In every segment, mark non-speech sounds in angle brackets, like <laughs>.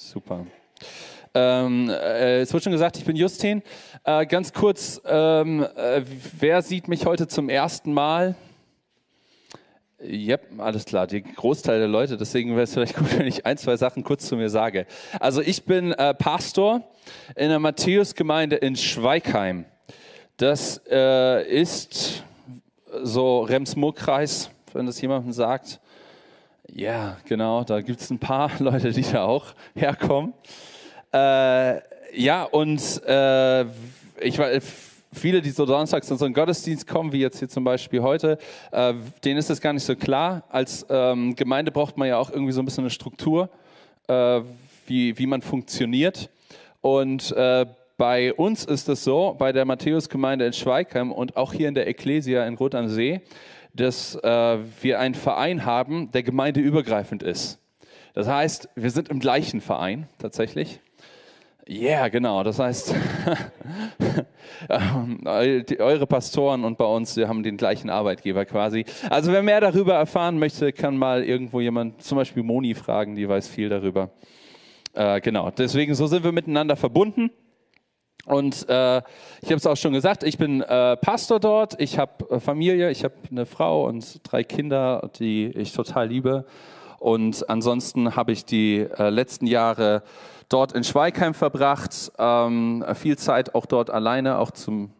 Super. Ähm, äh, es wurde schon gesagt, ich bin Justin. Äh, ganz kurz, ähm, äh, wer sieht mich heute zum ersten Mal? Yep, alles klar, die Großteil der Leute. Deswegen wäre es vielleicht gut, <laughs> wenn ich ein, zwei Sachen kurz zu mir sage. Also ich bin äh, Pastor in der Matthäusgemeinde in Schweigheim. Das äh, ist so Rems-Murr-Kreis, wenn das jemandem sagt. Ja, genau, da gibt es ein paar <laughs> Leute, die da auch herkommen. Äh, ja, und äh, ich war viele, die so donnerstags in so einen Gottesdienst kommen, wie jetzt hier zum Beispiel heute, äh, denen ist das gar nicht so klar. Als ähm, Gemeinde braucht man ja auch irgendwie so ein bisschen eine Struktur, äh, wie, wie man funktioniert. Und äh, bei uns ist es so, bei der Matthäusgemeinde in Schweigheim und auch hier in der Ecclesia in Rot am See, dass äh, wir einen Verein haben, der gemeindeübergreifend ist. Das heißt, wir sind im gleichen Verein tatsächlich. Ja, yeah, genau. Das heißt, <laughs> eure Pastoren und bei uns, wir haben den gleichen Arbeitgeber quasi. Also wer mehr darüber erfahren möchte, kann mal irgendwo jemand, zum Beispiel Moni fragen, die weiß viel darüber. Äh, genau, deswegen so sind wir miteinander verbunden. Und äh, ich habe es auch schon gesagt, ich bin äh, Pastor dort, ich habe äh, Familie, ich habe eine Frau und drei Kinder, die ich total liebe. Und ansonsten habe ich die äh, letzten Jahre dort in Schweigheim verbracht, ähm, viel Zeit auch dort alleine, auch zum,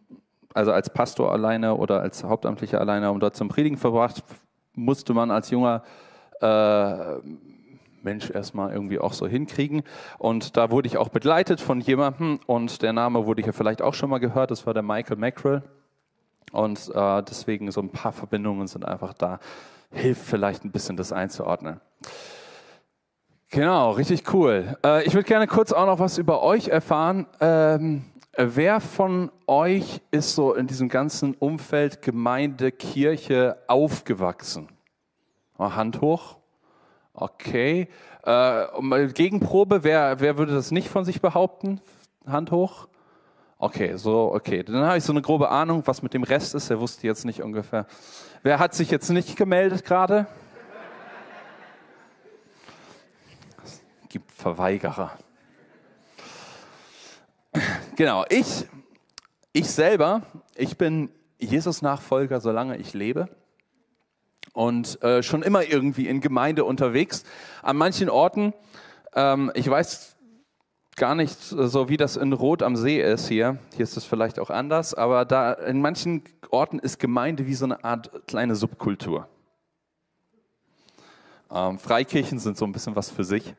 also als Pastor alleine oder als Hauptamtlicher alleine, um dort zum Predigen verbracht, musste man als junger äh, Mensch erstmal irgendwie auch so hinkriegen. Und da wurde ich auch begleitet von jemandem und der Name wurde ja vielleicht auch schon mal gehört, das war der Michael Mackerel. Und äh, deswegen so ein paar Verbindungen sind einfach da. Hilft vielleicht ein bisschen das einzuordnen. Genau, richtig cool. Äh, ich würde gerne kurz auch noch was über euch erfahren. Ähm, wer von euch ist so in diesem ganzen Umfeld Gemeinde, Kirche aufgewachsen? Hand hoch. Okay. Äh, Gegenprobe, wer, wer würde das nicht von sich behaupten? Hand hoch. Okay, so, okay. Dann habe ich so eine grobe Ahnung, was mit dem Rest ist. Er wusste jetzt nicht ungefähr. Wer hat sich jetzt nicht gemeldet gerade? Es gibt Verweigerer. Genau, ich, ich selber, ich bin Jesus-Nachfolger, solange ich lebe und äh, schon immer irgendwie in Gemeinde unterwegs. An manchen Orten, ähm, ich weiß gar nicht so, wie das in Rot am See ist hier. Hier ist es vielleicht auch anders, aber da in manchen Orten ist Gemeinde wie so eine Art kleine Subkultur. Ähm, Freikirchen sind so ein bisschen was für sich.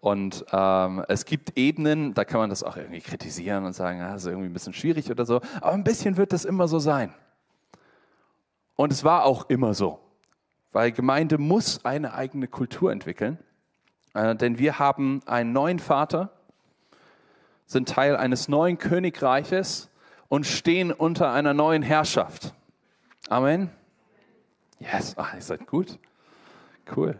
Und ähm, es gibt Ebenen, da kann man das auch irgendwie kritisieren und sagen, ah, das ist irgendwie ein bisschen schwierig oder so. Aber ein bisschen wird das immer so sein. Und es war auch immer so weil Gemeinde muss eine eigene Kultur entwickeln, äh, denn wir haben einen neuen Vater, sind Teil eines neuen Königreiches und stehen unter einer neuen Herrschaft. Amen. Yes, Ach, ihr seid gut. Cool.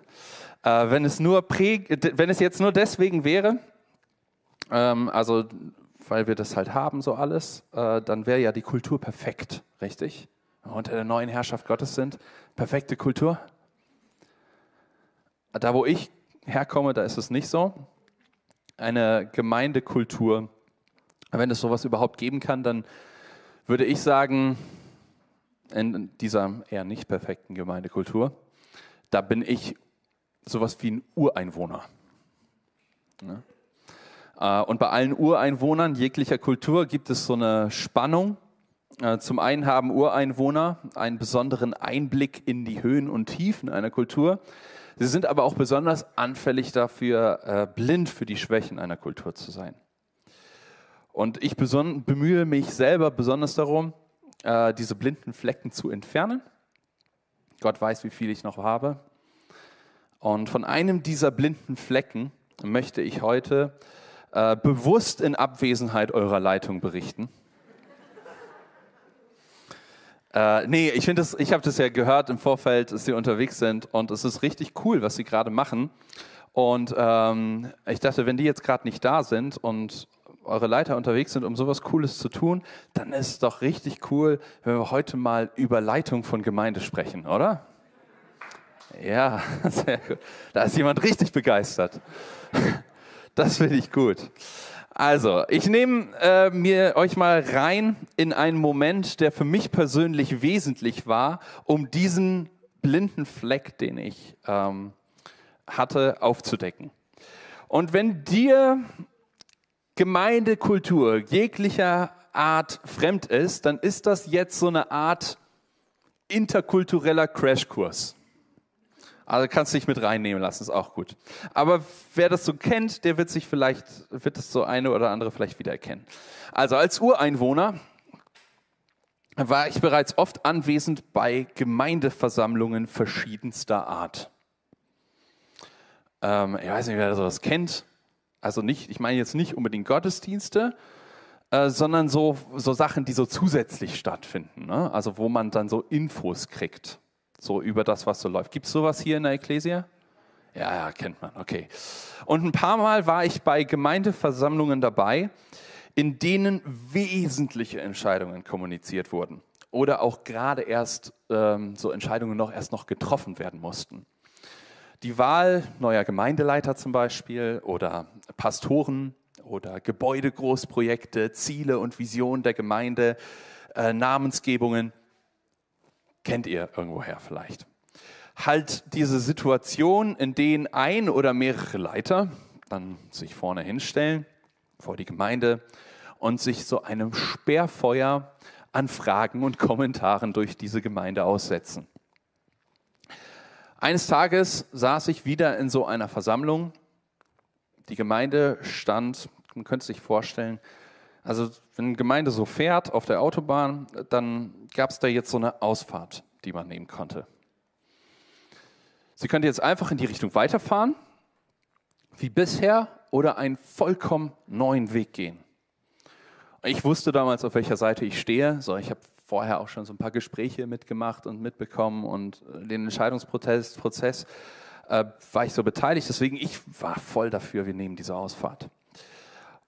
Äh, wenn, es nur wenn es jetzt nur deswegen wäre, ähm, also weil wir das halt haben, so alles, äh, dann wäre ja die Kultur perfekt, richtig? Unter der neuen Herrschaft Gottes sind. Perfekte Kultur. Da, wo ich herkomme, da ist es nicht so. Eine Gemeindekultur, wenn es sowas überhaupt geben kann, dann würde ich sagen, in dieser eher nicht perfekten Gemeindekultur, da bin ich sowas wie ein Ureinwohner. Äh, und bei allen Ureinwohnern jeglicher Kultur gibt es so eine Spannung zum einen haben Ureinwohner einen besonderen Einblick in die Höhen und Tiefen einer Kultur. Sie sind aber auch besonders anfällig dafür, äh, blind für die Schwächen einer Kultur zu sein. Und ich bemühe mich selber besonders darum, äh, diese blinden Flecken zu entfernen. Gott weiß, wie viel ich noch habe. Und von einem dieser blinden Flecken möchte ich heute bewusst in Abwesenheit eurer Leitung berichten. Äh, nee, ich ich habe das ja gehört im Vorfeld, dass sie unterwegs sind und es ist richtig cool, was sie gerade machen. Und ähm, ich dachte, wenn die jetzt gerade nicht da sind und eure Leiter unterwegs sind, um sowas Cooles zu tun, dann ist es doch richtig cool, wenn wir heute mal über Leitung von Gemeinde sprechen, oder? Ja, <laughs> sehr gut. Da ist jemand richtig begeistert. <laughs> Das finde ich gut. Also, ich nehme äh, mir euch mal rein in einen Moment, der für mich persönlich wesentlich war, um diesen blinden Fleck, den ich ähm, hatte, aufzudecken. Und wenn dir Gemeindekultur jeglicher Art fremd ist, dann ist das jetzt so eine Art interkultureller Crashkurs. Also kannst du dich mit reinnehmen lassen, ist auch gut. Aber wer das so kennt, der wird sich vielleicht, wird das so eine oder andere vielleicht wiedererkennen. Also als Ureinwohner war ich bereits oft anwesend bei Gemeindeversammlungen verschiedenster Art. Ähm, ich weiß nicht, wer das kennt. Also nicht, ich meine jetzt nicht unbedingt Gottesdienste, äh, sondern so, so Sachen, die so zusätzlich stattfinden. Ne? Also wo man dann so Infos kriegt so über das, was so läuft. Gibt es sowas hier in der Ekklesia? Ja, ja, kennt man, okay. Und ein paar Mal war ich bei Gemeindeversammlungen dabei, in denen wesentliche Entscheidungen kommuniziert wurden oder auch gerade erst ähm, so Entscheidungen noch erst noch getroffen werden mussten. Die Wahl neuer Gemeindeleiter zum Beispiel oder Pastoren oder Gebäudegroßprojekte, Ziele und Visionen der Gemeinde, äh, Namensgebungen – Kennt ihr irgendwoher vielleicht. Halt diese Situation, in denen ein oder mehrere Leiter dann sich vorne hinstellen, vor die Gemeinde und sich so einem Sperrfeuer an Fragen und Kommentaren durch diese Gemeinde aussetzen. Eines Tages saß ich wieder in so einer Versammlung. Die Gemeinde stand, man könnte sich vorstellen, also wenn eine Gemeinde so fährt auf der Autobahn, dann gab es da jetzt so eine Ausfahrt, die man nehmen konnte. Sie könnte jetzt einfach in die Richtung weiterfahren, wie bisher, oder einen vollkommen neuen Weg gehen. Ich wusste damals, auf welcher Seite ich stehe. So, ich habe vorher auch schon so ein paar Gespräche mitgemacht und mitbekommen und äh, den Entscheidungsprozess Prozess, äh, war ich so beteiligt. Deswegen, ich war voll dafür, wir nehmen diese Ausfahrt.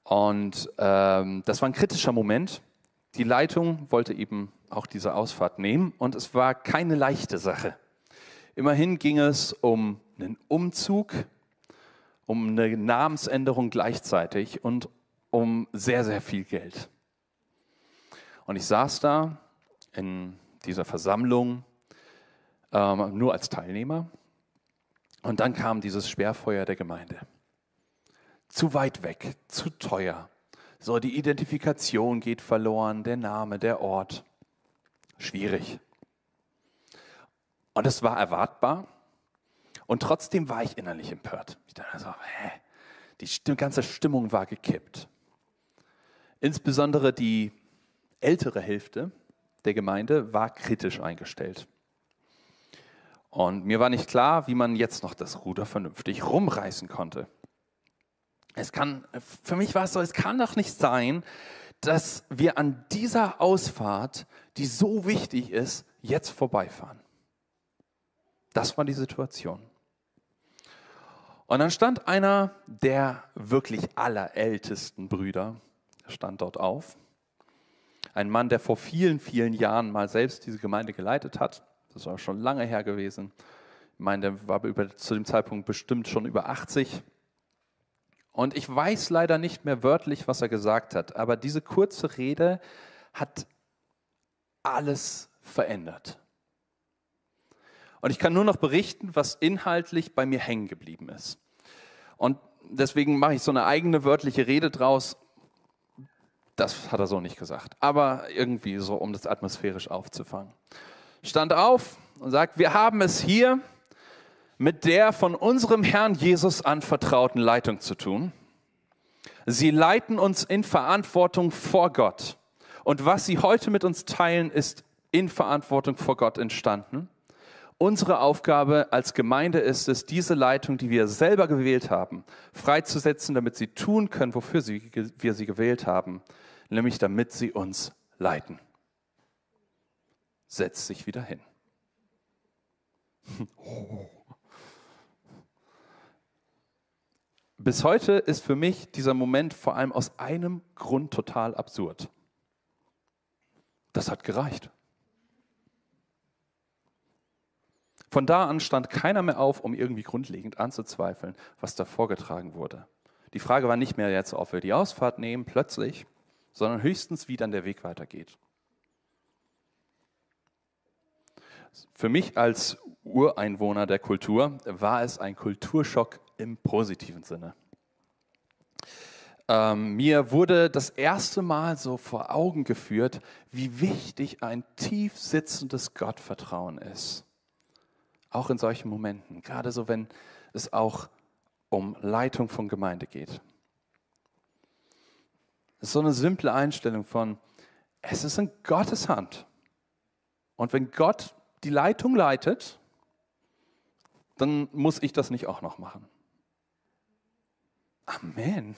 Und ähm, das war ein kritischer Moment. Die Leitung wollte eben auch diese Ausfahrt nehmen und es war keine leichte Sache. Immerhin ging es um einen Umzug, um eine Namensänderung gleichzeitig und um sehr, sehr viel Geld. Und ich saß da in dieser Versammlung ähm, nur als Teilnehmer und dann kam dieses Sperrfeuer der Gemeinde zu weit weg, zu teuer. So, die Identifikation geht verloren, der Name, der Ort. Schwierig. Und es war erwartbar. Und trotzdem war ich innerlich empört. Ich dachte so, hä? Die ganze Stimmung war gekippt. Insbesondere die ältere Hälfte der Gemeinde war kritisch eingestellt. Und mir war nicht klar, wie man jetzt noch das Ruder vernünftig rumreißen konnte. Es kann, für mich war es so, es kann doch nicht sein, dass wir an dieser Ausfahrt, die so wichtig ist, jetzt vorbeifahren. Das war die Situation. Und dann stand einer der wirklich allerältesten Brüder, stand dort auf. Ein Mann, der vor vielen, vielen Jahren mal selbst diese Gemeinde geleitet hat. Das war schon lange her gewesen. Ich meine, der war über, zu dem Zeitpunkt bestimmt schon über 80. Und ich weiß leider nicht mehr wörtlich, was er gesagt hat, aber diese kurze Rede hat alles verändert. Und ich kann nur noch berichten, was inhaltlich bei mir hängen geblieben ist. Und deswegen mache ich so eine eigene wörtliche Rede draus. Das hat er so nicht gesagt, aber irgendwie so, um das atmosphärisch aufzufangen. Stand auf und sagt, wir haben es hier mit der von unserem Herrn Jesus anvertrauten Leitung zu tun. Sie leiten uns in Verantwortung vor Gott. Und was Sie heute mit uns teilen, ist in Verantwortung vor Gott entstanden. Unsere Aufgabe als Gemeinde ist es, diese Leitung, die wir selber gewählt haben, freizusetzen, damit sie tun können, wofür sie, wir sie gewählt haben, nämlich damit sie uns leiten. Setz sich wieder hin. Oh. <laughs> Bis heute ist für mich dieser Moment vor allem aus einem Grund total absurd. Das hat gereicht. Von da an stand keiner mehr auf, um irgendwie grundlegend anzuzweifeln, was da vorgetragen wurde. Die Frage war nicht mehr jetzt, ob wir die Ausfahrt nehmen, plötzlich, sondern höchstens, wie dann der Weg weitergeht. Für mich als Ureinwohner der Kultur war es ein Kulturschock im positiven Sinne. Ähm, mir wurde das erste Mal so vor Augen geführt, wie wichtig ein tief sitzendes Gottvertrauen ist. Auch in solchen Momenten, gerade so, wenn es auch um Leitung von Gemeinde geht. Es ist so eine simple Einstellung von, es ist in Gottes Hand. Und wenn Gott die Leitung leitet, dann muss ich das nicht auch noch machen. Amen.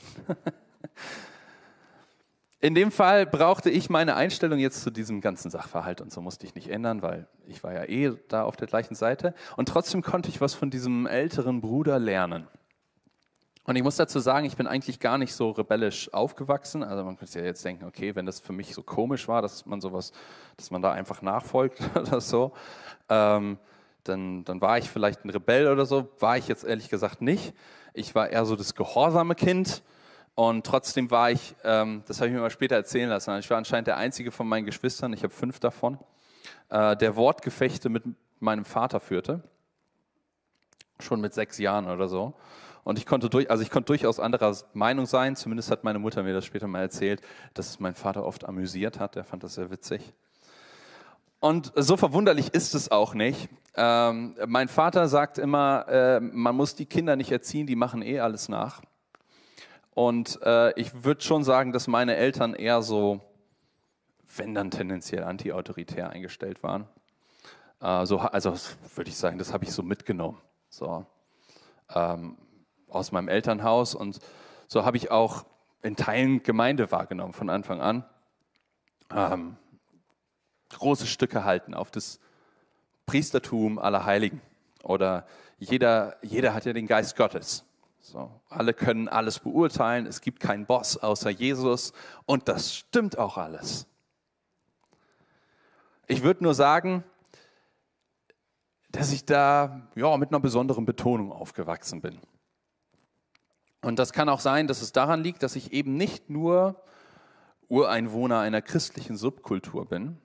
In dem Fall brauchte ich meine Einstellung jetzt zu diesem ganzen Sachverhalt und so musste ich nicht ändern, weil ich war ja eh da auf der gleichen Seite. Und trotzdem konnte ich was von diesem älteren Bruder lernen. Und ich muss dazu sagen, ich bin eigentlich gar nicht so rebellisch aufgewachsen. Also man könnte ja jetzt denken, okay, wenn das für mich so komisch war, dass man sowas, dass man da einfach nachfolgt <laughs> oder so, ähm, dann, dann war ich vielleicht ein Rebell oder so. War ich jetzt ehrlich gesagt nicht. Ich war eher so das gehorsame Kind. Und trotzdem war ich, ähm, das habe ich mir mal später erzählen lassen, ich war anscheinend der einzige von meinen Geschwistern, ich habe fünf davon, äh, der Wortgefechte mit meinem Vater führte. Schon mit sechs Jahren oder so. Und ich konnte, durch, also ich konnte durchaus anderer Meinung sein. Zumindest hat meine Mutter mir das später mal erzählt, dass es mein Vater oft amüsiert hat. Er fand das sehr witzig. Und so verwunderlich ist es auch nicht. Ähm, mein Vater sagt immer, äh, man muss die Kinder nicht erziehen, die machen eh alles nach. Und äh, ich würde schon sagen, dass meine Eltern eher so, wenn dann tendenziell anti-autoritär eingestellt waren. Äh, so, also würde ich sagen, das habe ich so mitgenommen. So. Ähm, aus meinem Elternhaus und so habe ich auch in Teilen Gemeinde wahrgenommen von Anfang an. Ähm, große Stücke halten auf das Priestertum aller Heiligen. Oder jeder, jeder hat ja den Geist Gottes. So, alle können alles beurteilen, es gibt keinen Boss außer Jesus und das stimmt auch alles. Ich würde nur sagen, dass ich da ja, mit einer besonderen Betonung aufgewachsen bin. Und das kann auch sein, dass es daran liegt, dass ich eben nicht nur Ureinwohner einer christlichen Subkultur bin,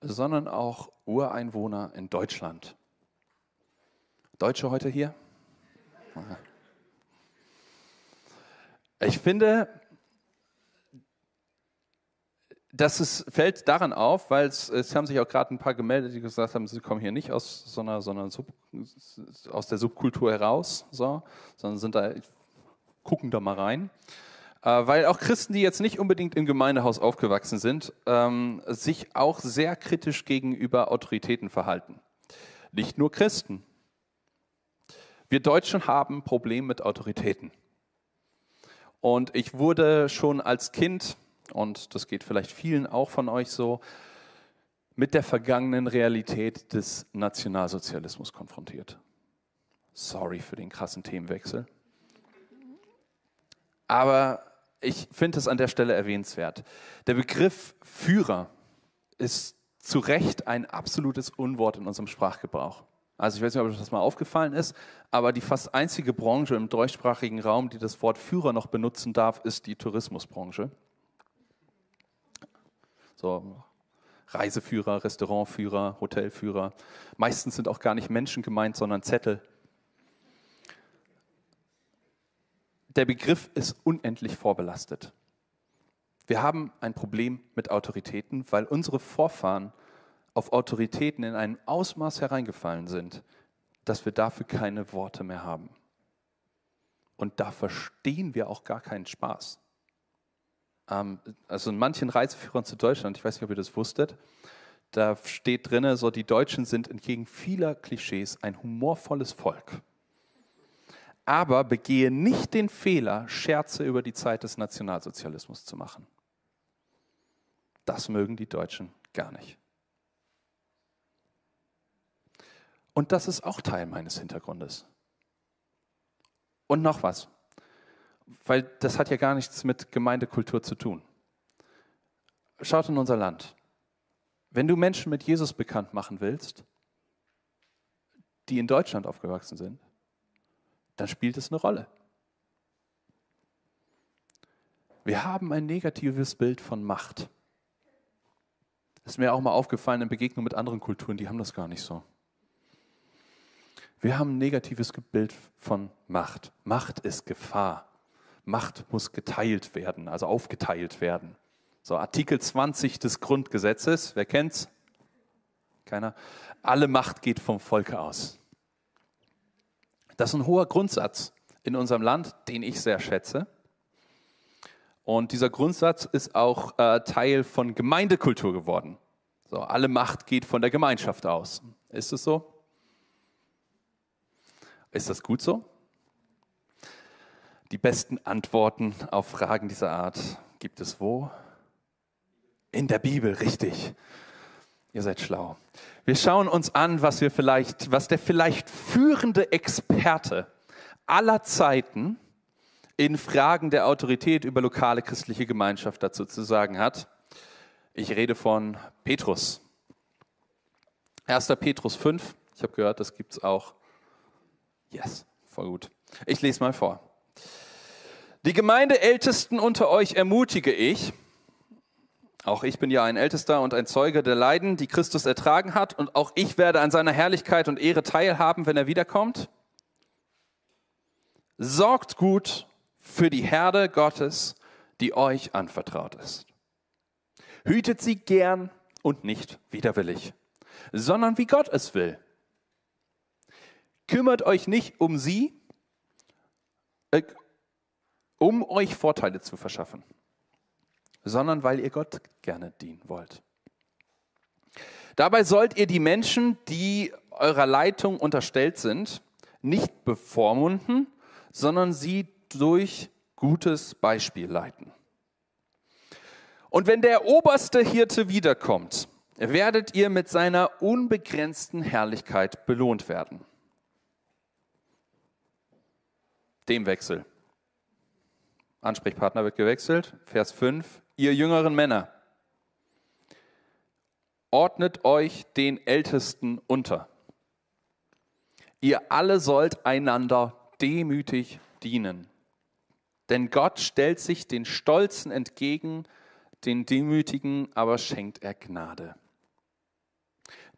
sondern auch Ureinwohner in Deutschland. Deutsche heute hier? Ich finde, das ist, fällt daran auf, weil es, es haben sich auch gerade ein paar gemeldet, die gesagt haben, sie kommen hier nicht aus so einer, so einer Sub, aus der Subkultur heraus, so, sondern sind da gucken da mal rein. Äh, weil auch Christen, die jetzt nicht unbedingt im Gemeindehaus aufgewachsen sind, ähm, sich auch sehr kritisch gegenüber Autoritäten verhalten. Nicht nur Christen. Wir Deutschen haben Probleme mit Autoritäten. Und ich wurde schon als Kind, und das geht vielleicht vielen auch von euch so, mit der vergangenen Realität des Nationalsozialismus konfrontiert. Sorry für den krassen Themenwechsel. Aber ich finde es an der Stelle erwähnenswert. Der Begriff Führer ist zu Recht ein absolutes Unwort in unserem Sprachgebrauch. Also ich weiß nicht, ob euch das mal aufgefallen ist, aber die fast einzige Branche im deutschsprachigen Raum, die das Wort Führer noch benutzen darf, ist die Tourismusbranche. So Reiseführer, Restaurantführer, Hotelführer. Meistens sind auch gar nicht Menschen gemeint, sondern Zettel, der Begriff ist unendlich vorbelastet. Wir haben ein Problem mit Autoritäten, weil unsere Vorfahren auf Autoritäten in einem Ausmaß hereingefallen sind, dass wir dafür keine Worte mehr haben. Und da verstehen wir auch gar keinen Spaß. Ähm, also in manchen Reiseführern zu Deutschland, ich weiß nicht, ob ihr das wusstet, da steht drin, so die Deutschen sind entgegen vieler Klischees ein humorvolles Volk aber begehe nicht den Fehler, Scherze über die Zeit des Nationalsozialismus zu machen. Das mögen die Deutschen gar nicht. Und das ist auch Teil meines Hintergrundes. Und noch was, weil das hat ja gar nichts mit Gemeindekultur zu tun. Schaut in unser Land. Wenn du Menschen mit Jesus bekannt machen willst, die in Deutschland aufgewachsen sind, dann spielt es eine Rolle. Wir haben ein negatives Bild von Macht. Das ist mir auch mal aufgefallen in Begegnung mit anderen Kulturen, die haben das gar nicht so. Wir haben ein negatives Bild von Macht. Macht ist Gefahr. Macht muss geteilt werden, also aufgeteilt werden. So, Artikel 20 des Grundgesetzes, wer kennt's? Keiner. Alle Macht geht vom Volke aus. Das ist ein hoher Grundsatz in unserem Land, den ich sehr schätze. Und dieser Grundsatz ist auch äh, Teil von Gemeindekultur geworden. So, alle Macht geht von der Gemeinschaft aus. Ist es so? Ist das gut so? Die besten Antworten auf Fragen dieser Art gibt es wo? In der Bibel, richtig. Ihr seid schlau. Wir schauen uns an, was wir vielleicht, was der vielleicht führende Experte aller Zeiten in Fragen der Autorität über lokale christliche Gemeinschaft dazu zu sagen hat. Ich rede von Petrus. 1. Petrus 5. Ich habe gehört, das gibt es auch. Yes, voll gut. Ich lese mal vor. Die Gemeindeältesten unter euch ermutige ich, auch ich bin ja ein Ältester und ein Zeuge der Leiden, die Christus ertragen hat, und auch ich werde an seiner Herrlichkeit und Ehre teilhaben, wenn er wiederkommt. Sorgt gut für die Herde Gottes, die euch anvertraut ist. Hütet sie gern und nicht widerwillig, sondern wie Gott es will. Kümmert euch nicht um sie, äh, um euch Vorteile zu verschaffen, sondern weil ihr Gott gerne dienen wollt. Dabei sollt ihr die Menschen, die eurer Leitung unterstellt sind, nicht bevormunden, sondern sie durch gutes Beispiel leiten. Und wenn der oberste Hirte wiederkommt, werdet ihr mit seiner unbegrenzten Herrlichkeit belohnt werden. Dem Wechsel. Ansprechpartner wird gewechselt. Vers 5. Ihr jüngeren Männer, ordnet euch den Ältesten unter. Ihr alle sollt einander demütig dienen. Denn Gott stellt sich den Stolzen entgegen, den Demütigen aber schenkt er Gnade.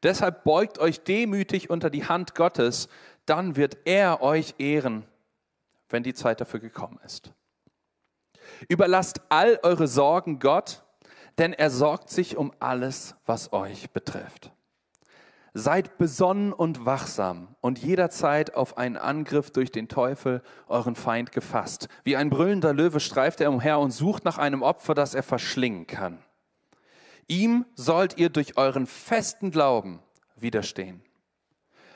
Deshalb beugt euch demütig unter die Hand Gottes, dann wird er euch ehren, wenn die Zeit dafür gekommen ist. Überlasst all eure Sorgen Gott, denn er sorgt sich um alles, was euch betrifft. Seid besonnen und wachsam und jederzeit auf einen Angriff durch den Teufel, euren Feind, gefasst. Wie ein brüllender Löwe streift er umher und sucht nach einem Opfer, das er verschlingen kann. Ihm sollt ihr durch euren festen Glauben widerstehen.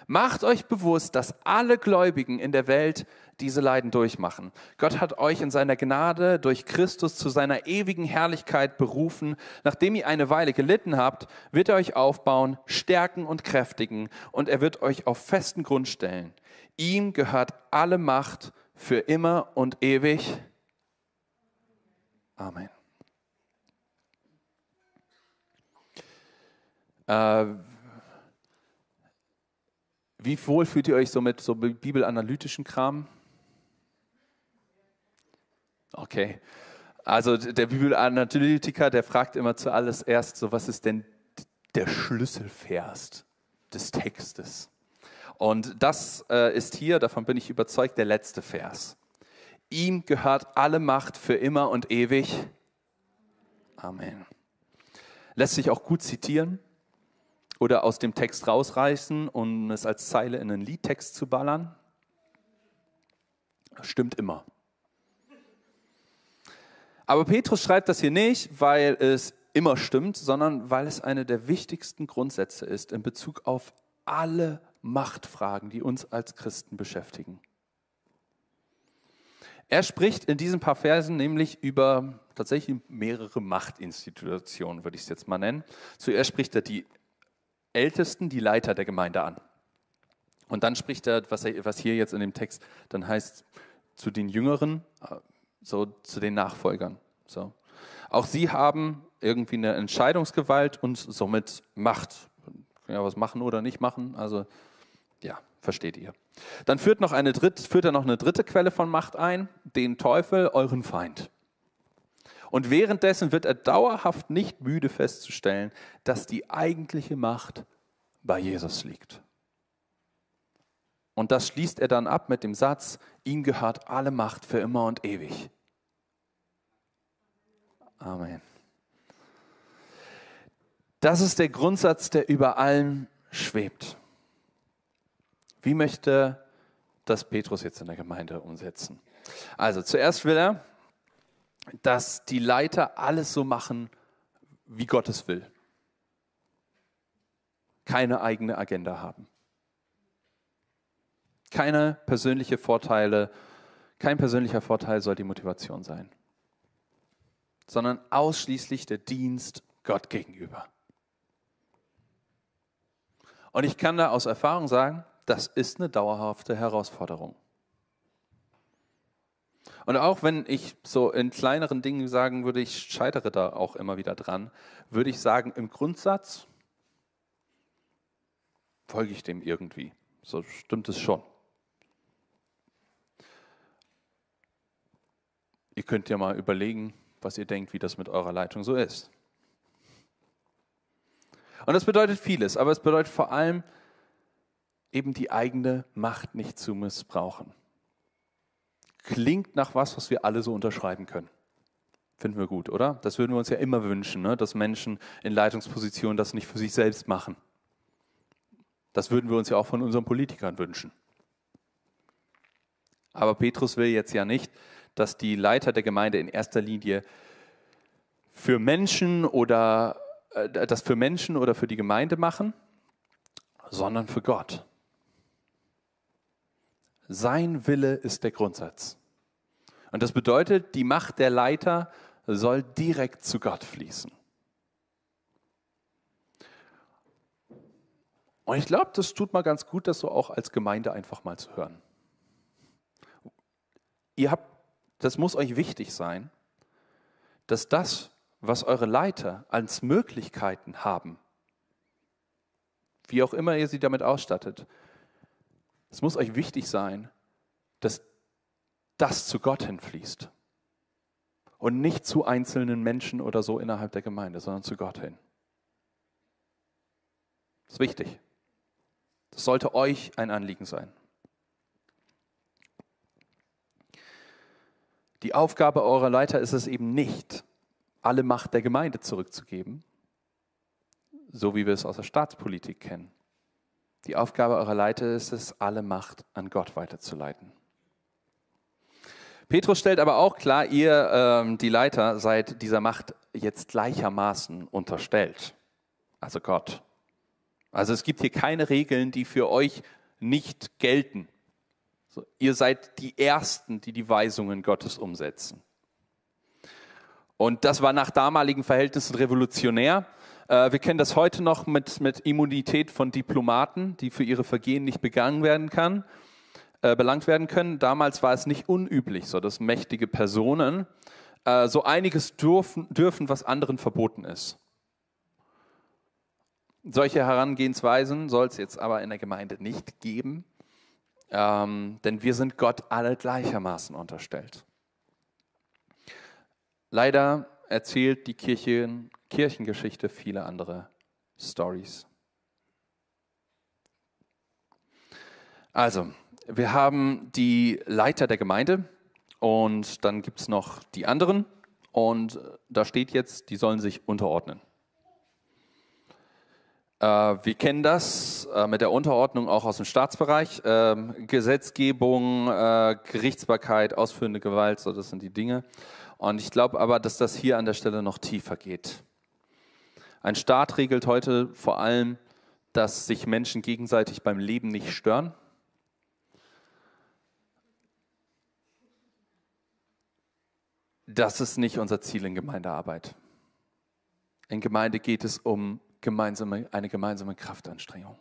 Macht euch bewusst, dass alle Gläubigen in der Welt diese Leiden durchmachen. Gott hat euch in seiner Gnade durch Christus zu seiner ewigen Herrlichkeit berufen. Nachdem ihr eine Weile gelitten habt, wird er euch aufbauen, stärken und kräftigen und er wird euch auf festen Grund stellen. Ihm gehört alle Macht für immer und ewig. Amen. Äh, wie wohl fühlt ihr euch so mit so bibelanalytischen Kram? Okay. Also der Bibelanalytiker, der fragt immer zuallererst erst so, was ist denn der Schlüsselvers des Textes? Und das äh, ist hier, davon bin ich überzeugt, der letzte Vers. Ihm gehört alle Macht für immer und ewig. Amen. Lässt sich auch gut zitieren oder aus dem Text rausreißen, um es als Zeile in einen Liedtext zu ballern. Stimmt immer. Aber Petrus schreibt das hier nicht, weil es immer stimmt, sondern weil es eine der wichtigsten Grundsätze ist in Bezug auf alle Machtfragen, die uns als Christen beschäftigen. Er spricht in diesen paar Versen nämlich über tatsächlich mehrere Machtinstitutionen, würde ich es jetzt mal nennen. Zuerst spricht er die Ältesten, die Leiter der Gemeinde an. Und dann spricht er, was, er, was hier jetzt in dem Text dann heißt, zu den Jüngeren, äh, so zu den Nachfolgern. So. Auch sie haben irgendwie eine Entscheidungsgewalt und somit Macht. Ja, was machen oder nicht machen, also ja, versteht ihr. Dann führt, noch eine dritte, führt er noch eine dritte Quelle von Macht ein, den Teufel, euren Feind. Und währenddessen wird er dauerhaft nicht müde festzustellen, dass die eigentliche Macht bei Jesus liegt. Und das schließt er dann ab mit dem Satz, ihm gehört alle Macht für immer und ewig. Amen. Das ist der Grundsatz, der über allem schwebt. Wie möchte das Petrus jetzt in der Gemeinde umsetzen? Also zuerst will er, dass die Leiter alles so machen, wie Gott es will. Keine eigene Agenda haben. Keine persönliche Vorteile, kein persönlicher Vorteil soll die Motivation sein, sondern ausschließlich der Dienst Gott gegenüber. Und ich kann da aus Erfahrung sagen, das ist eine dauerhafte Herausforderung. Und auch wenn ich so in kleineren Dingen sagen würde, ich scheitere da auch immer wieder dran, würde ich sagen, im Grundsatz folge ich dem irgendwie. So stimmt es schon. Ihr könnt ja mal überlegen, was ihr denkt, wie das mit eurer Leitung so ist. Und das bedeutet vieles, aber es bedeutet vor allem eben die eigene Macht nicht zu missbrauchen. Klingt nach was, was wir alle so unterschreiben können. Finden wir gut, oder? Das würden wir uns ja immer wünschen, ne? dass Menschen in Leitungspositionen das nicht für sich selbst machen. Das würden wir uns ja auch von unseren Politikern wünschen. Aber Petrus will jetzt ja nicht, dass die Leiter der Gemeinde in erster Linie für Menschen oder äh, das für Menschen oder für die Gemeinde machen, sondern für Gott. Sein Wille ist der Grundsatz. Und das bedeutet, die Macht der Leiter soll direkt zu Gott fließen. Und ich glaube, das tut mal ganz gut, das so auch als Gemeinde einfach mal zu hören. Ihr habt das muss euch wichtig sein, dass das, was eure Leiter als Möglichkeiten haben, wie auch immer ihr sie damit ausstattet, es muss euch wichtig sein, dass das zu Gott hinfließt und nicht zu einzelnen Menschen oder so innerhalb der Gemeinde, sondern zu Gott hin. Das ist wichtig. Das sollte euch ein Anliegen sein. Die Aufgabe eurer Leiter ist es eben nicht, alle Macht der Gemeinde zurückzugeben, so wie wir es aus der Staatspolitik kennen. Die Aufgabe eurer Leiter ist es, alle Macht an Gott weiterzuleiten. Petrus stellt aber auch klar, ihr, ähm, die Leiter, seid dieser Macht jetzt gleichermaßen unterstellt. Also Gott. Also es gibt hier keine Regeln, die für euch nicht gelten. So, ihr seid die Ersten, die die Weisungen Gottes umsetzen. Und das war nach damaligen Verhältnissen revolutionär. Äh, wir kennen das heute noch mit, mit Immunität von Diplomaten, die für ihre Vergehen nicht begangen werden kann, äh, belangt werden können. Damals war es nicht unüblich, so dass mächtige Personen äh, so einiges dürfen, dürfen, was anderen verboten ist. Solche Herangehensweisen soll es jetzt aber in der Gemeinde nicht geben ähm, denn wir sind Gott alle gleichermaßen unterstellt. Leider erzählt die Kirchen, Kirchengeschichte viele andere Stories. Also, wir haben die Leiter der Gemeinde und dann gibt es noch die anderen und da steht jetzt, die sollen sich unterordnen. Äh, wir kennen das äh, mit der Unterordnung auch aus dem Staatsbereich. Ähm, Gesetzgebung, äh, Gerichtsbarkeit, ausführende Gewalt, so das sind die Dinge. Und ich glaube aber, dass das hier an der Stelle noch tiefer geht. Ein Staat regelt heute vor allem, dass sich Menschen gegenseitig beim Leben nicht stören. Das ist nicht unser Ziel in Gemeindearbeit. In Gemeinde geht es um gemeinsame, eine gemeinsame Kraftanstrengung.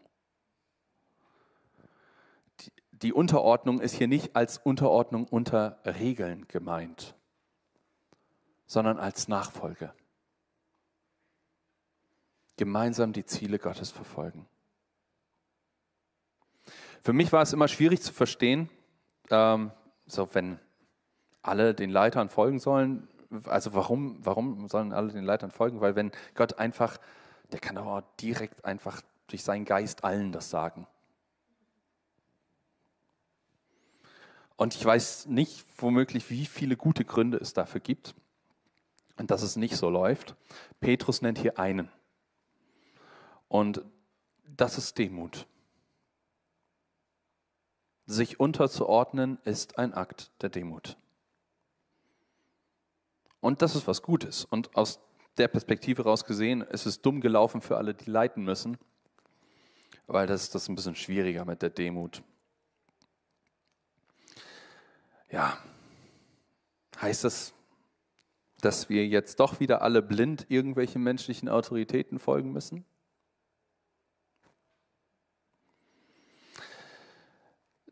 Die, die Unterordnung ist hier nicht als Unterordnung unter Regeln gemeint, sondern als Nachfolge. Gemeinsam die Ziele Gottes verfolgen. Für mich war es immer schwierig zu verstehen, ähm, so wenn alle den Leitern folgen sollen, also warum, warum sollen alle den Leitern folgen? Weil wenn Gott einfach, der kann auch direkt einfach durch seinen Geist allen das sagen. Und ich weiß nicht womöglich, wie viele gute Gründe es dafür gibt dass es nicht so läuft. Petrus nennt hier einen. Und das ist Demut. Sich unterzuordnen ist ein Akt der Demut. Und das ist was Gutes. Und aus der Perspektive raus gesehen, ist es dumm gelaufen für alle, die leiten müssen, weil das, das ist ein bisschen schwieriger mit der Demut. Ja, heißt das, dass wir jetzt doch wieder alle blind irgendwelchen menschlichen Autoritäten folgen müssen?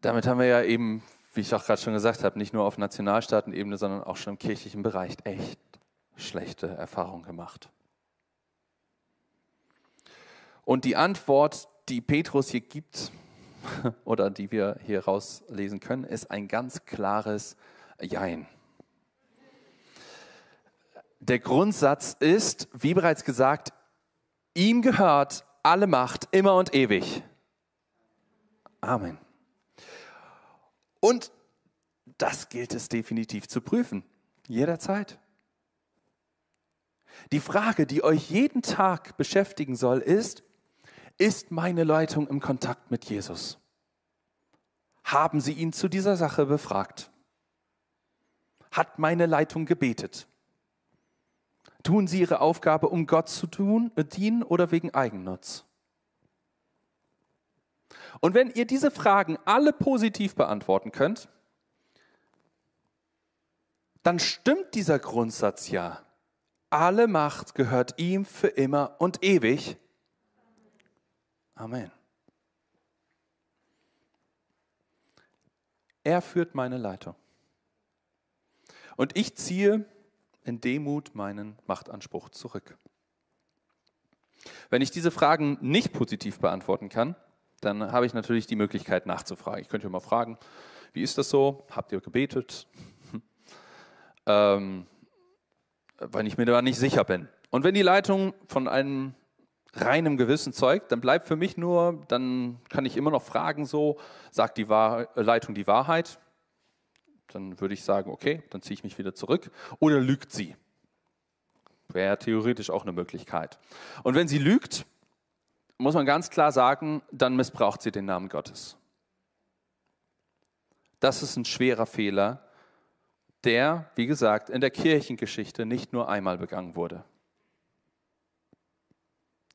Damit haben wir ja eben, wie ich auch gerade schon gesagt habe, nicht nur auf Nationalstaatenebene, sondern auch schon im kirchlichen Bereich echt schlechte Erfahrungen gemacht. Und die Antwort, die Petrus hier gibt, <laughs> oder die wir hier rauslesen können, ist ein ganz klares Jein. Der Grundsatz ist, wie bereits gesagt, ihm gehört alle Macht immer und ewig. Amen. Und das gilt es definitiv zu prüfen, jederzeit. Die Frage, die euch jeden Tag beschäftigen soll, ist, ist meine Leitung im Kontakt mit Jesus? Haben Sie ihn zu dieser Sache befragt? Hat meine Leitung gebetet? Tun Sie Ihre Aufgabe, um Gott zu tun, dienen oder wegen Eigennutz? Und wenn ihr diese Fragen alle positiv beantworten könnt, dann stimmt dieser Grundsatz ja. Alle Macht gehört ihm für immer und ewig. Amen. Er führt meine Leitung. Und ich ziehe in Demut meinen Machtanspruch zurück. Wenn ich diese Fragen nicht positiv beantworten kann, dann habe ich natürlich die Möglichkeit nachzufragen. Ich könnte mal fragen, wie ist das so? Habt ihr gebetet? <laughs> ähm, weil ich mir da nicht sicher bin. Und wenn die Leitung von einem reinem Gewissen zeugt, dann bleibt für mich nur, dann kann ich immer noch fragen, so, sagt die Wahr Leitung die Wahrheit? Dann würde ich sagen, okay, dann ziehe ich mich wieder zurück. Oder lügt sie? Wäre theoretisch auch eine Möglichkeit. Und wenn sie lügt, muss man ganz klar sagen, dann missbraucht sie den Namen Gottes. Das ist ein schwerer Fehler, der, wie gesagt, in der Kirchengeschichte nicht nur einmal begangen wurde.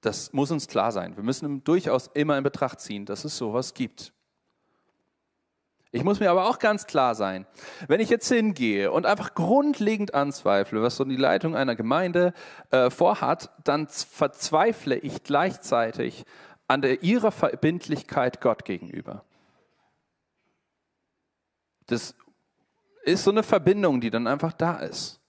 Das muss uns klar sein. Wir müssen durchaus immer in Betracht ziehen, dass es sowas gibt. Ich muss mir aber auch ganz klar sein, wenn ich jetzt hingehe und einfach grundlegend anzweifle, was so die Leitung einer Gemeinde äh, vorhat, dann verzweifle ich gleichzeitig an der, ihrer Verbindlichkeit Gott gegenüber. Das ist so eine Verbindung, die dann einfach da ist.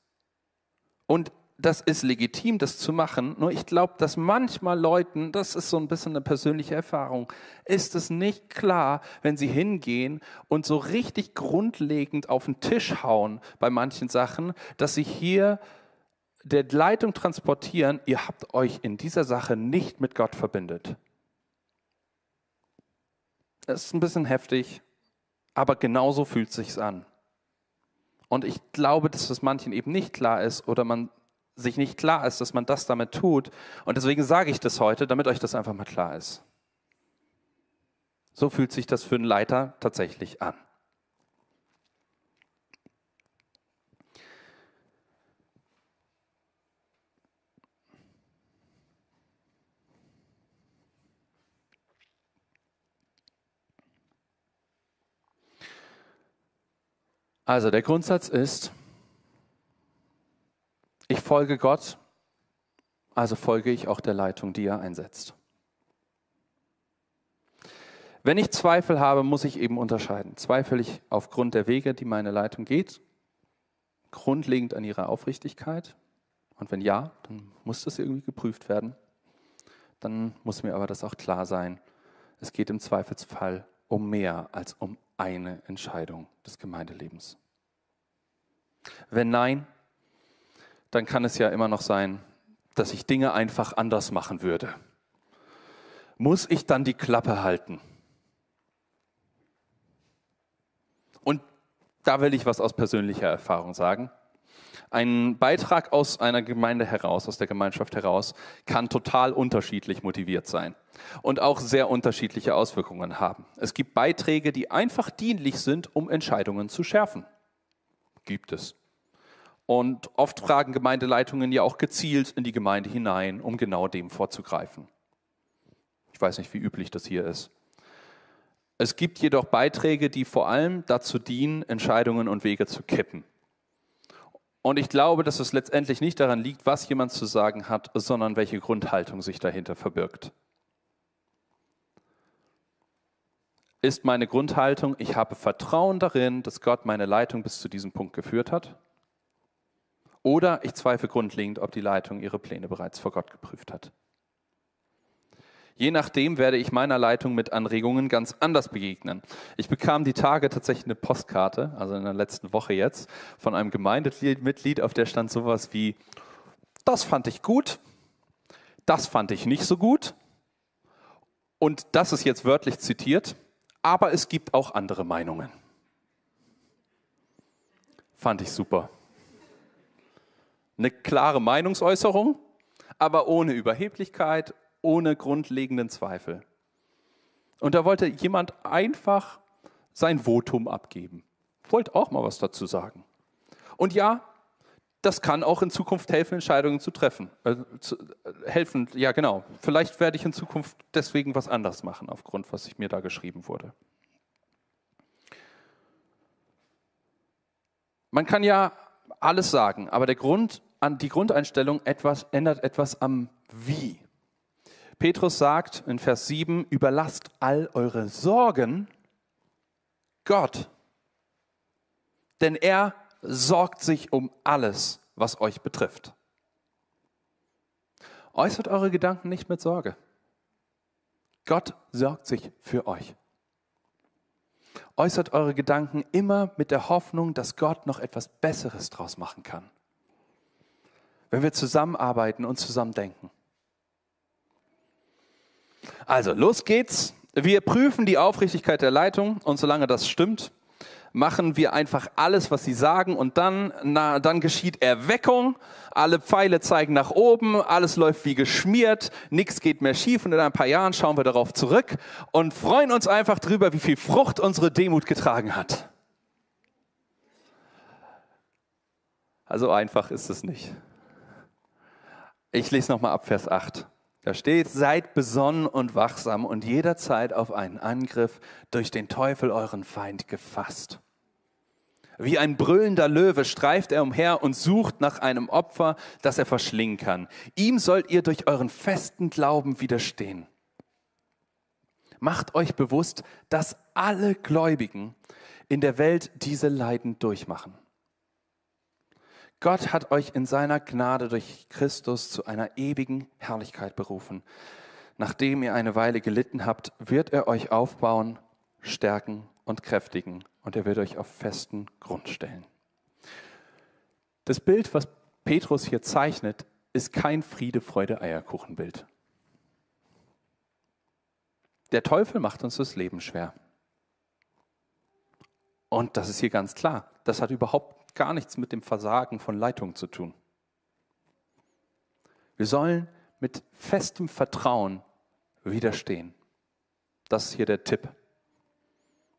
Und das ist legitim, das zu machen. Nur ich glaube, dass manchmal Leuten, das ist so ein bisschen eine persönliche Erfahrung, ist es nicht klar, wenn sie hingehen und so richtig grundlegend auf den Tisch hauen bei manchen Sachen, dass sie hier der Leitung transportieren, ihr habt euch in dieser Sache nicht mit Gott verbindet. Das ist ein bisschen heftig, aber genauso fühlt sich's an. Und ich glaube, dass das manchen eben nicht klar ist oder man sich nicht klar ist, dass man das damit tut. Und deswegen sage ich das heute, damit euch das einfach mal klar ist. So fühlt sich das für einen Leiter tatsächlich an. Also der Grundsatz ist, ich folge Gott, also folge ich auch der Leitung, die er einsetzt. Wenn ich Zweifel habe, muss ich eben unterscheiden. Zweifle ich aufgrund der Wege, die meine Leitung geht, grundlegend an ihrer Aufrichtigkeit? Und wenn ja, dann muss das irgendwie geprüft werden. Dann muss mir aber das auch klar sein. Es geht im Zweifelsfall um mehr als um eine Entscheidung des Gemeindelebens. Wenn nein, dann kann es ja immer noch sein, dass ich Dinge einfach anders machen würde. Muss ich dann die Klappe halten? Und da will ich was aus persönlicher Erfahrung sagen. Ein Beitrag aus einer Gemeinde heraus, aus der Gemeinschaft heraus, kann total unterschiedlich motiviert sein und auch sehr unterschiedliche Auswirkungen haben. Es gibt Beiträge, die einfach dienlich sind, um Entscheidungen zu schärfen. Gibt es. Und oft fragen Gemeindeleitungen ja auch gezielt in die Gemeinde hinein, um genau dem vorzugreifen. Ich weiß nicht, wie üblich das hier ist. Es gibt jedoch Beiträge, die vor allem dazu dienen, Entscheidungen und Wege zu kippen. Und ich glaube, dass es letztendlich nicht daran liegt, was jemand zu sagen hat, sondern welche Grundhaltung sich dahinter verbirgt. Ist meine Grundhaltung, ich habe Vertrauen darin, dass Gott meine Leitung bis zu diesem Punkt geführt hat? Oder ich zweifle grundlegend, ob die Leitung ihre Pläne bereits vor Gott geprüft hat. Je nachdem werde ich meiner Leitung mit Anregungen ganz anders begegnen. Ich bekam die Tage tatsächlich eine Postkarte, also in der letzten Woche jetzt, von einem Gemeindemitglied, auf der stand sowas wie, das fand ich gut, das fand ich nicht so gut und das ist jetzt wörtlich zitiert, aber es gibt auch andere Meinungen. Fand ich super. Eine klare Meinungsäußerung, aber ohne Überheblichkeit, ohne grundlegenden Zweifel. Und da wollte jemand einfach sein Votum abgeben. Wollte auch mal was dazu sagen. Und ja, das kann auch in Zukunft helfen, Entscheidungen zu treffen. Äh, zu, äh, helfen, ja genau. Vielleicht werde ich in Zukunft deswegen was anderes machen, aufgrund, was mir da geschrieben wurde. Man kann ja alles sagen, aber der Grund, die Grundeinstellung etwas, ändert etwas am Wie. Petrus sagt in Vers 7, überlasst all eure Sorgen Gott, denn er sorgt sich um alles, was euch betrifft. Äußert eure Gedanken nicht mit Sorge. Gott sorgt sich für euch. Äußert eure Gedanken immer mit der Hoffnung, dass Gott noch etwas Besseres draus machen kann. Wenn wir zusammenarbeiten und zusammen denken. Also, los geht's. Wir prüfen die Aufrichtigkeit der Leitung und solange das stimmt, machen wir einfach alles, was sie sagen und dann, na, dann geschieht Erweckung, alle Pfeile zeigen nach oben, alles läuft wie geschmiert, nichts geht mehr schief und in ein paar Jahren schauen wir darauf zurück und freuen uns einfach drüber, wie viel Frucht unsere Demut getragen hat. Also einfach ist es nicht. Ich lese nochmal ab Vers 8. Da steht, seid besonnen und wachsam und jederzeit auf einen Angriff durch den Teufel euren Feind gefasst. Wie ein brüllender Löwe streift er umher und sucht nach einem Opfer, das er verschlingen kann. Ihm sollt ihr durch euren festen Glauben widerstehen. Macht euch bewusst, dass alle Gläubigen in der Welt diese Leiden durchmachen. Gott hat euch in seiner Gnade durch Christus zu einer ewigen Herrlichkeit berufen. Nachdem ihr eine Weile gelitten habt, wird er euch aufbauen, stärken und kräftigen und er wird euch auf festen Grund stellen. Das Bild, was Petrus hier zeichnet, ist kein Friede, Freude, Eierkuchenbild. Der Teufel macht uns das Leben schwer. Und das ist hier ganz klar. Das hat überhaupt gar nichts mit dem Versagen von Leitung zu tun. Wir sollen mit festem Vertrauen widerstehen. Das ist hier der Tipp.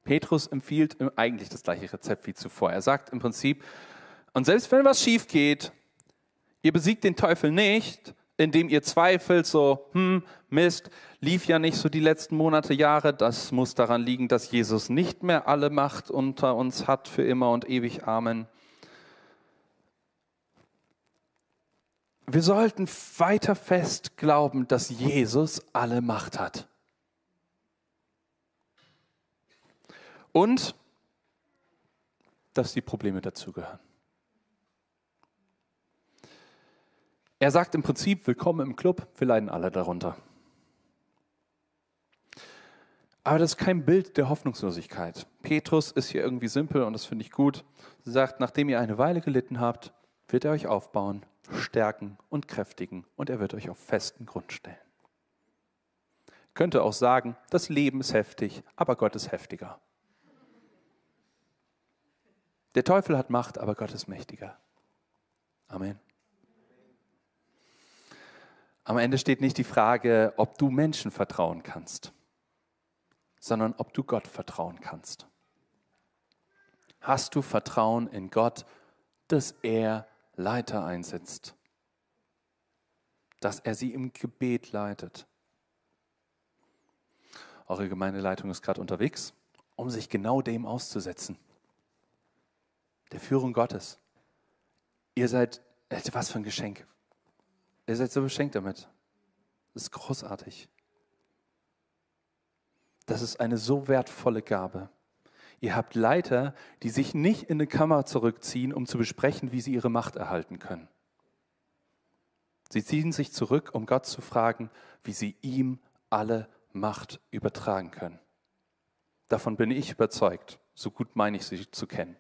Petrus empfiehlt eigentlich das gleiche Rezept wie zuvor. Er sagt im Prinzip, und selbst wenn was schief geht, ihr besiegt den Teufel nicht, indem ihr zweifelt, so, hm, Mist, lief ja nicht so die letzten Monate, Jahre. Das muss daran liegen, dass Jesus nicht mehr alle Macht unter uns hat für immer und ewig. Amen. Wir sollten weiter fest glauben, dass Jesus alle Macht hat. Und dass die Probleme dazugehören. Er sagt im Prinzip, willkommen im Club, wir leiden alle darunter. Aber das ist kein Bild der Hoffnungslosigkeit. Petrus ist hier irgendwie simpel und das finde ich gut. Er sagt, nachdem ihr eine Weile gelitten habt, wird er euch aufbauen stärken und kräftigen und er wird euch auf festen Grund stellen. Könnte auch sagen, das Leben ist heftig, aber Gott ist heftiger. Der Teufel hat Macht, aber Gott ist mächtiger. Amen. Am Ende steht nicht die Frage, ob du Menschen vertrauen kannst, sondern ob du Gott vertrauen kannst. Hast du Vertrauen in Gott, dass er Leiter einsetzt, dass er sie im Gebet leitet? Eure Gemeindeleitung ist gerade unterwegs, um sich genau dem auszusetzen. Der Führung Gottes. Ihr seid, was für ein Geschenk. Ihr seid so beschenkt damit. Das ist großartig. Das ist eine so wertvolle Gabe. Ihr habt Leiter, die sich nicht in eine Kammer zurückziehen, um zu besprechen, wie sie ihre Macht erhalten können. Sie ziehen sich zurück, um Gott zu fragen, wie sie ihm alle Macht übertragen können. Davon bin ich überzeugt. So gut meine ich sie zu kennen.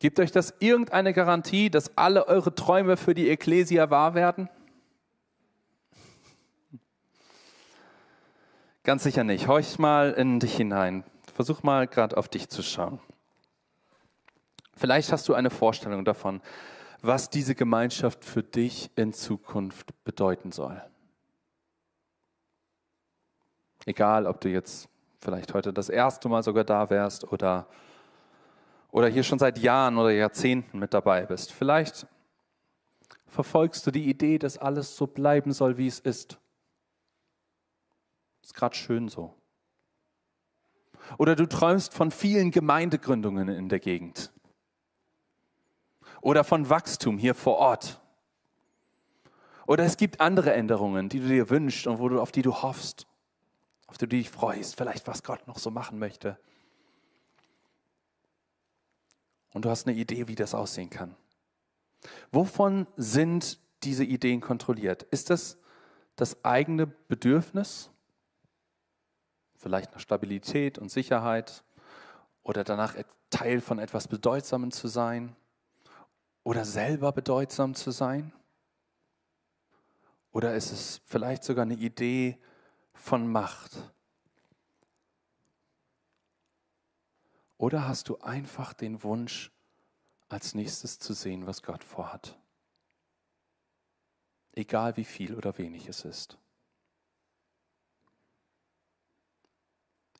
Gibt euch das irgendeine Garantie, dass alle eure Träume für die Ekklesia wahr werden? Ganz sicher nicht. Horch mal in dich hinein. Versuch mal gerade auf dich zu schauen. Vielleicht hast du eine Vorstellung davon, was diese Gemeinschaft für dich in Zukunft bedeuten soll. Egal, ob du jetzt vielleicht heute das erste Mal sogar da wärst oder, oder hier schon seit Jahren oder Jahrzehnten mit dabei bist. Vielleicht verfolgst du die Idee, dass alles so bleiben soll, wie es ist. Ist gerade schön so. Oder du träumst von vielen Gemeindegründungen in der Gegend. Oder von Wachstum hier vor Ort. Oder es gibt andere Änderungen, die du dir wünschst und wo du, auf die du hoffst auf die du dich freust, vielleicht was Gott noch so machen möchte. Und du hast eine Idee, wie das aussehen kann. Wovon sind diese Ideen kontrolliert? Ist das das eigene Bedürfnis? Vielleicht nach Stabilität und Sicherheit oder danach Teil von etwas Bedeutsamem zu sein oder selber bedeutsam zu sein? Oder ist es vielleicht sogar eine Idee, von Macht? Oder hast du einfach den Wunsch, als nächstes zu sehen, was Gott vorhat? Egal wie viel oder wenig es ist.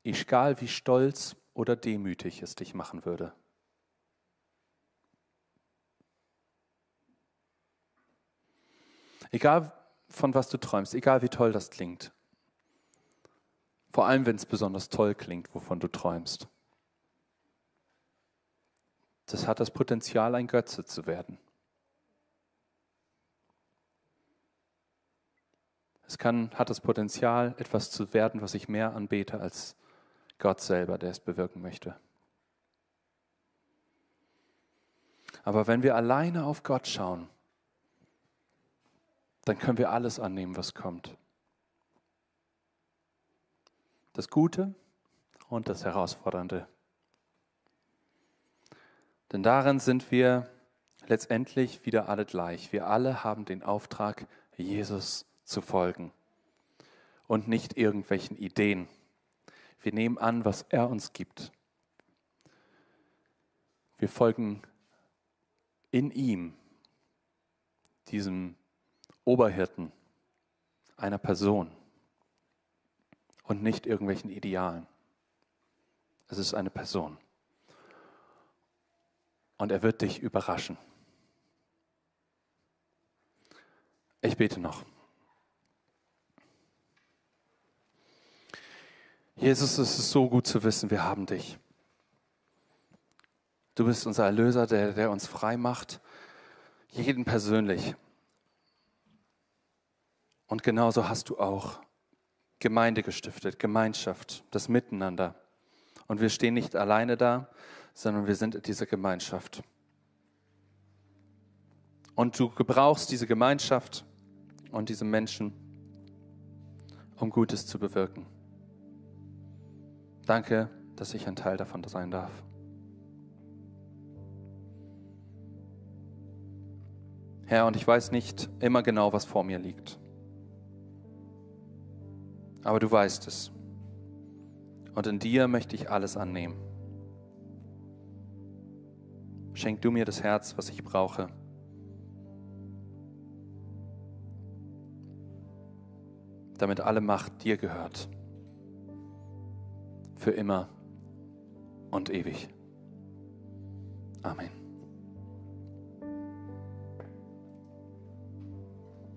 Egal wie stolz oder demütig es dich machen würde. Egal von was du träumst, egal wie toll das klingt, vor allem, wenn es besonders toll klingt, wovon du träumst. Das hat das Potenzial, ein Götze zu werden. Es kann, hat das Potenzial, etwas zu werden, was ich mehr anbete als Gott selber, der es bewirken möchte. Aber wenn wir alleine auf Gott schauen, dann können wir alles annehmen, was kommt das Gute und das Herausfordernde. Denn darin sind wir letztendlich wieder alle gleich. Wir alle haben den Auftrag, Jesus zu folgen und nicht irgendwelchen Ideen. Wir nehmen an, was er uns gibt. Wir folgen in ihm, diesem Oberhirten, einer Person und nicht irgendwelchen Idealen. Es ist eine Person. Und er wird dich überraschen. Ich bete noch. Jesus, es ist so gut zu wissen, wir haben dich. Du bist unser Erlöser, der, der uns frei macht, jeden persönlich. Und genauso hast du auch Gemeinde gestiftet, Gemeinschaft, das Miteinander. Und wir stehen nicht alleine da, sondern wir sind in dieser Gemeinschaft. Und du gebrauchst diese Gemeinschaft und diese Menschen, um Gutes zu bewirken. Danke, dass ich ein Teil davon sein darf. Herr, und ich weiß nicht immer genau, was vor mir liegt. Aber du weißt es. Und in dir möchte ich alles annehmen. Schenk du mir das Herz, was ich brauche. damit alle Macht dir gehört. Für immer und ewig. Amen.